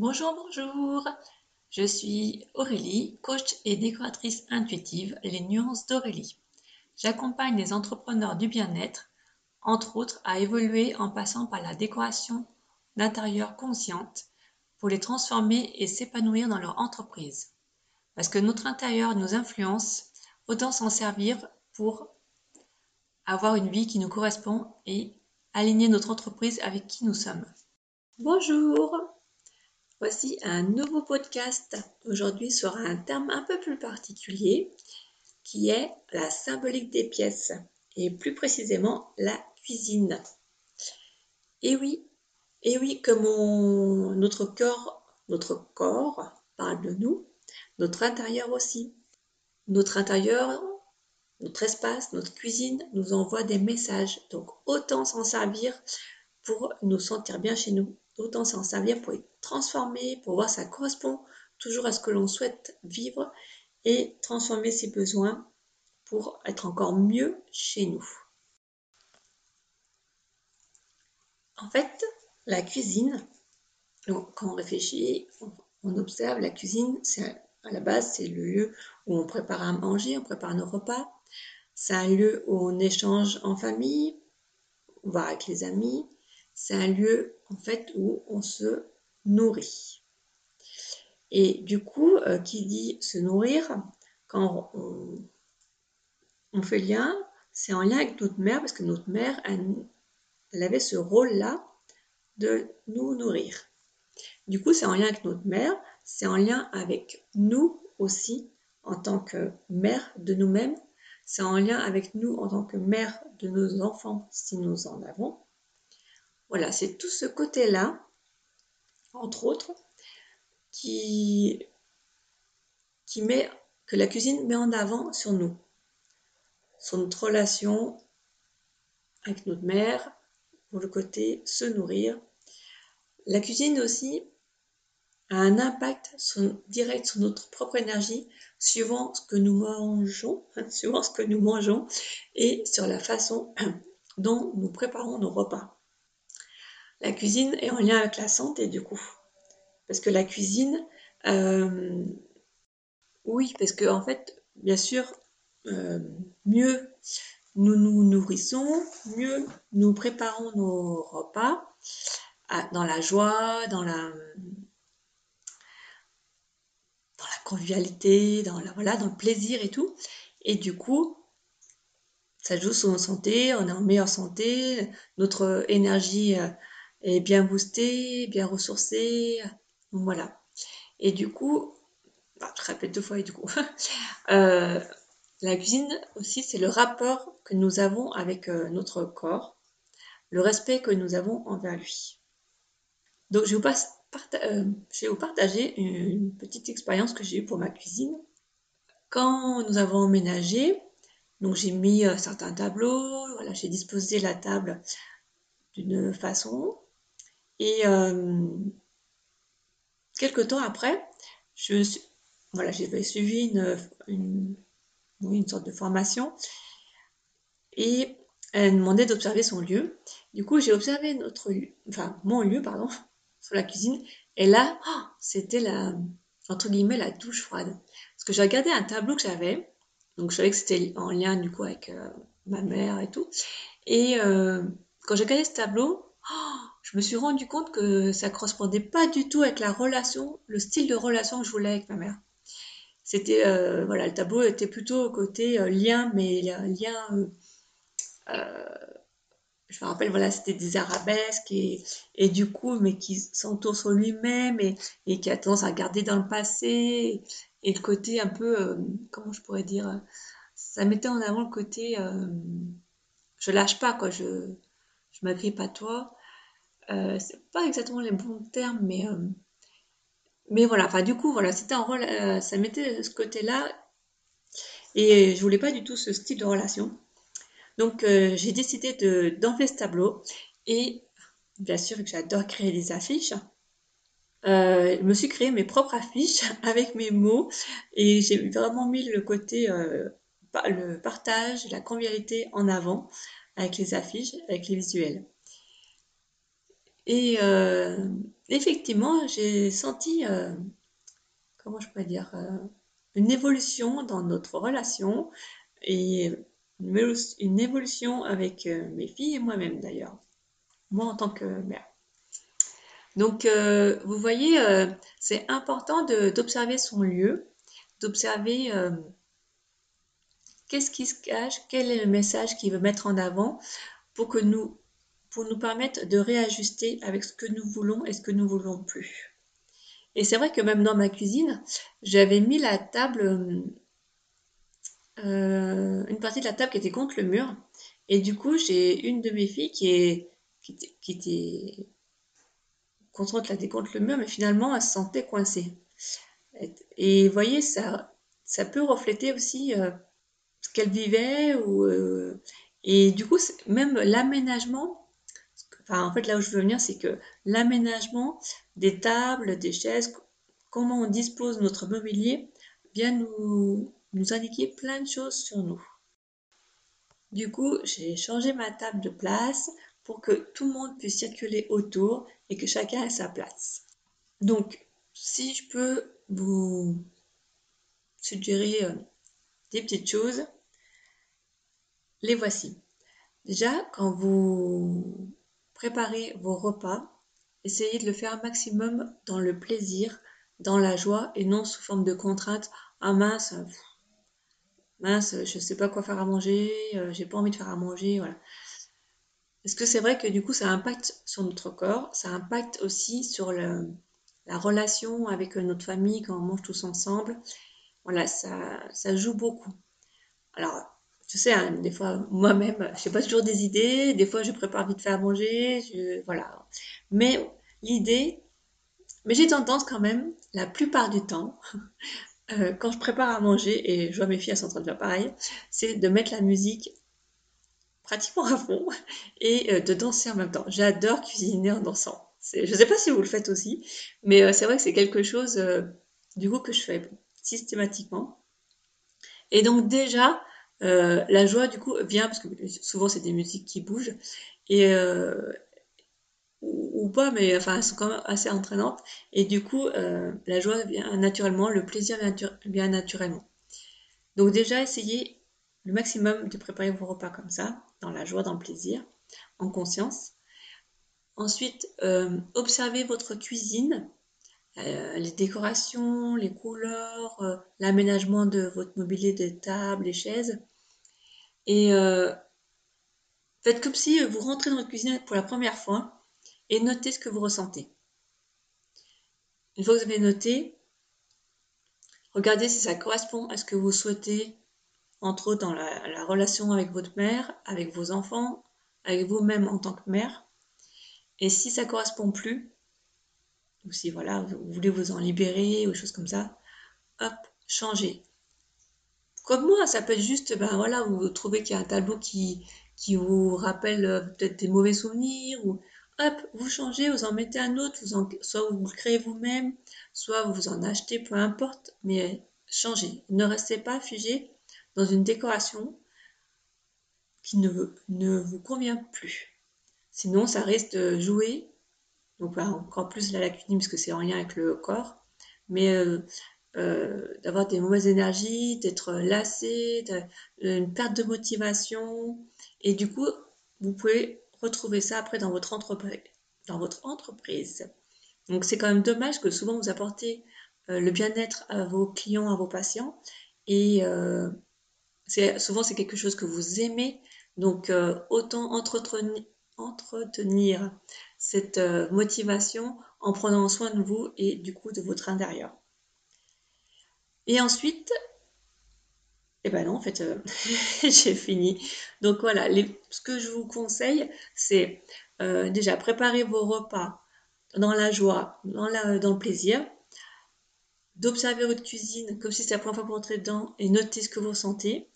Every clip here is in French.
Bonjour, bonjour. Je suis Aurélie, coach et décoratrice intuitive Les Nuances d'Aurélie. J'accompagne les entrepreneurs du bien-être, entre autres, à évoluer en passant par la décoration d'intérieur consciente pour les transformer et s'épanouir dans leur entreprise. Parce que notre intérieur nous influence, autant s'en servir pour avoir une vie qui nous correspond et aligner notre entreprise avec qui nous sommes. Bonjour Voici un nouveau podcast. Aujourd'hui sera un terme un peu plus particulier qui est la symbolique des pièces et plus précisément la cuisine. Et oui, et oui, comme notre corps, notre corps parle de nous, notre intérieur aussi. Notre intérieur, notre espace, notre cuisine nous envoie des messages. Donc autant s'en servir pour nous sentir bien chez nous autant s'en servir pour y transformer, pour voir si ça correspond toujours à ce que l'on souhaite vivre et transformer ses besoins pour être encore mieux chez nous. En fait, la cuisine, quand on réfléchit, on observe la cuisine, c'est à la base, c'est le lieu où on prépare à manger, on prépare nos repas. C'est un lieu où on échange en famille, voire avec les amis. C'est un lieu en fait où on se nourrit. Et du coup, euh, qui dit se nourrir, quand on, fait lien, c'est en lien avec notre mère, parce que notre mère, elle, avait ce rôle-là de nous nourrir. Du coup, c'est en lien avec notre mère, c'est en lien avec nous aussi, en tant que mère de nous-mêmes, c'est en lien avec nous en tant que mère de nos enfants, si nous en avons, voilà, c'est tout ce côté-là, entre autres, qui, met, que la cuisine met en avant sur nous, sur notre relation avec notre mère, pour le côté se nourrir. La cuisine aussi a un impact direct sur notre propre énergie, suivant ce que nous mangeons, suivant ce que nous mangeons, et sur la façon dont nous préparons nos repas. La cuisine est en lien avec la santé du coup. Parce que la cuisine, euh, oui, parce que en fait, bien sûr, euh, mieux nous nous nourrissons, mieux nous préparons nos repas dans la joie, dans la, dans la convivialité, dans, la, voilà, dans le plaisir et tout. Et du coup, ça joue sur notre santé, on est en meilleure santé, notre énergie est bien boosté, bien ressourcé. voilà. Et du coup, bah, je répète deux fois et du coup, euh, la cuisine aussi, c'est le rapport que nous avons avec euh, notre corps, le respect que nous avons envers lui. Donc, je, euh, je vais vous partager une petite expérience que j'ai eue pour ma cuisine. Quand nous avons emménagé, donc j'ai mis certains tableaux, voilà, j'ai disposé la table d'une façon, et euh, quelques temps après, je voilà, j'ai suivi une, une, sorte de formation et elle demandait d'observer son lieu. Du coup, j'ai observé notre enfin mon lieu, pardon, sur la cuisine. Et là, oh, c'était la, entre guillemets, la douche froide. Parce que j'ai regardé un tableau que j'avais. Donc, je savais que c'était en lien, du coup, avec euh, ma mère et tout. Et euh, quand j'ai regardé ce tableau, oh, je me suis rendu compte que ça correspondait pas du tout avec la relation, le style de relation que je voulais avec ma mère. C'était, euh, voilà, le tableau était plutôt côté euh, lien, mais lien, euh, je me rappelle, voilà, c'était des arabesques et, et, du coup, mais qui s'entoure sur lui-même et, et, qui a tendance à garder dans le passé et, le côté un peu, comment je pourrais dire, ça mettait en avant le côté, je lâche pas, quoi, je, je m'agrippe à toi. Euh, c'est pas exactement les bons termes, mais, euh, voilà. Du coup, voilà, c'était un rôle, euh, ça mettait ce côté-là. Et je voulais pas du tout ce style de relation. Donc, j'ai décidé de, d'enlever ce tableau. Et bien sûr que j'adore créer des affiches. je me suis créé mes propres affiches avec mes mots et j'ai vraiment mis le côté le partage, la convivialité en avant avec les affiches, avec les visuels. Et, euh, effectivement, j'ai senti, euh, comment je pourrais dire, euh, une évolution dans notre relation et une évolution avec mes filles et moi-même d'ailleurs, moi en tant que mère. Donc, vous voyez, c'est important d'observer son lieu, d'observer qu'est-ce qui se cache, quel est le message qu'il veut mettre en avant pour que nous pour nous permettre de réajuster avec ce que nous voulons et ce que nous voulons plus. Et c'est vrai que même dans ma cuisine, j'avais mis la table, euh, une partie de la table qui était contre le mur. Et du coup, j'ai une de mes filles qui, est, qui, était, qui était contente contre le mur, mais finalement, elle se sentait coincée. Et vous voyez, ça, ça peut refléter aussi euh, ce qu'elle vivait. Ou, euh, et du coup, même l'aménagement en fait, là où je veux venir, c'est que l'aménagement des tables, des chaises, comment on dispose notre mobilier, vient nous, nous indiquer plein de choses sur nous. Du coup, j'ai changé ma table de place pour que tout le monde puisse circuler autour et que chacun ait sa place. Donc, si je peux vous suggérer euh, des petites choses, les voici. Déjà, quand vous Préparez vos repas, essayez de le faire maximum dans le plaisir, dans la joie et non sous forme de contrainte. Ah mince, mince, je sais pas quoi faire à manger, euh, j'ai pas envie de faire à manger, voilà. Est-ce que c'est vrai que du coup ça impacte sur notre corps, ça impacte aussi sur la relation avec notre famille quand on mange tous ensemble. Voilà, ça, ça joue beaucoup. Alors, je sais, hein, des fois, moi-même, je n'ai pas toujours des idées. Des fois, je prépare vite fait à manger. voilà. Mais l'idée, mais j'ai tendance quand même, la plupart du temps, euh, quand je prépare à manger, et je vois mes filles, elles sont en train de faire pareil, c'est de mettre la musique pratiquement à fond et euh, de danser en même temps. J'adore cuisiner en dansant. Je ne sais pas si vous le faites aussi, mais euh, c'est vrai que c'est quelque chose, du coup, que je fais systématiquement. Et donc déjà, euh, la joie, du coup, vient, parce que souvent c'est des musiques qui bougent, et, euh, ou, pas, mais enfin, elles sont quand même assez entraînantes, et du coup, euh, la joie vient naturellement, le plaisir vient, naturellement. Donc déjà, essayez le maximum de préparer vos repas comme ça, dans la joie, dans le plaisir, en conscience. Ensuite, observez votre cuisine, les décorations, les couleurs, l'aménagement de votre mobilier de table, les chaises. Et euh, faites comme si vous rentrez dans votre cuisine pour la première fois et notez ce que vous ressentez. Une fois que vous avez noté, regardez si ça correspond à ce que vous souhaitez, entre autres dans la, relation avec votre mère, avec vos enfants, avec vous-même en tant que mère. Et si ça correspond plus, si voilà, vous voulez vous en libérer ou choses comme ça, hop, changez. Comme moi, ça peut être juste, ben voilà, vous trouvez qu'il y a un tableau qui, qui vous rappelle euh, peut-être des mauvais souvenirs, ou hop, vous changez, vous en mettez un autre, vous soit vous le créez vous-même, soit vous en achetez, peu importe, mais changez. Ne restez pas figé dans une décoration qui ne, ne vous convient plus. Sinon, ça risque de jouer, donc ben, encore plus la cuisine, parce que c'est en lien avec le corps, mais euh, euh, d'avoir des mauvaises énergies, d'être lassé, une perte de motivation. Et du coup, vous pouvez retrouver ça après dans votre entreprise. Dans votre entreprise. Donc c'est quand même dommage que souvent vous apportez euh, le bien-être à vos clients, à vos patients. Et euh, souvent c'est quelque chose que vous aimez. Donc autant entretenir cette motivation en prenant soin de vous et du coup de votre intérieur. Et ensuite, eh ben non, en fait, euh, j'ai fini. Donc voilà, ce que je vous conseille, c'est euh, déjà préparer vos repas dans la joie, dans, le plaisir, d'observer votre cuisine comme si c'était la première fois que vous dedans et noter ce que vous ressentez,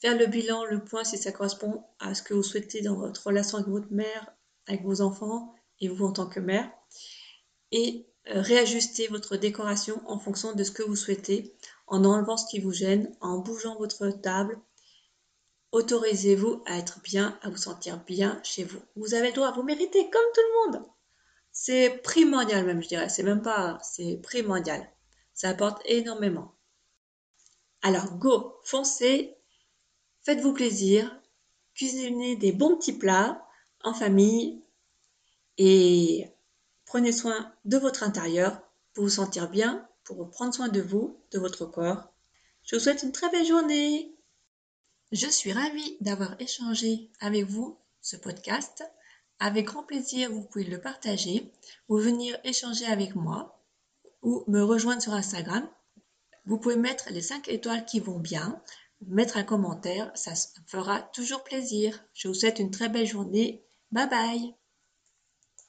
faire le bilan, le point si ça correspond à ce que vous souhaitez dans votre relation avec votre mère, avec vos enfants vous en tant que mère, et euh, réajuster votre décoration en fonction de ce que vous souhaitez, en enlevant ce qui vous gêne, en bougeant votre table. Autorisez-vous à être bien, à vous sentir bien chez vous. Vous avez le droit, vous méritez comme tout le monde. C'est primordial même, je dirais. C'est même pas, c'est primordial. Ça apporte énormément. Alors, go, foncez, faites-vous plaisir, cuisinez des bons petits plats en famille et prenez soin de votre intérieur pour vous sentir bien, pour prendre soin de vous, de votre corps. Je vous souhaite une très belle journée. Je suis ravie d'avoir échangé avec vous ce podcast. Avec grand plaisir, vous pouvez le partager ou venir échanger avec moi ou me rejoindre sur Instagram. Vous pouvez mettre les 5 étoiles qui vont bien, mettre un commentaire, ça fera toujours plaisir. Je vous souhaite une très belle journée. Bye bye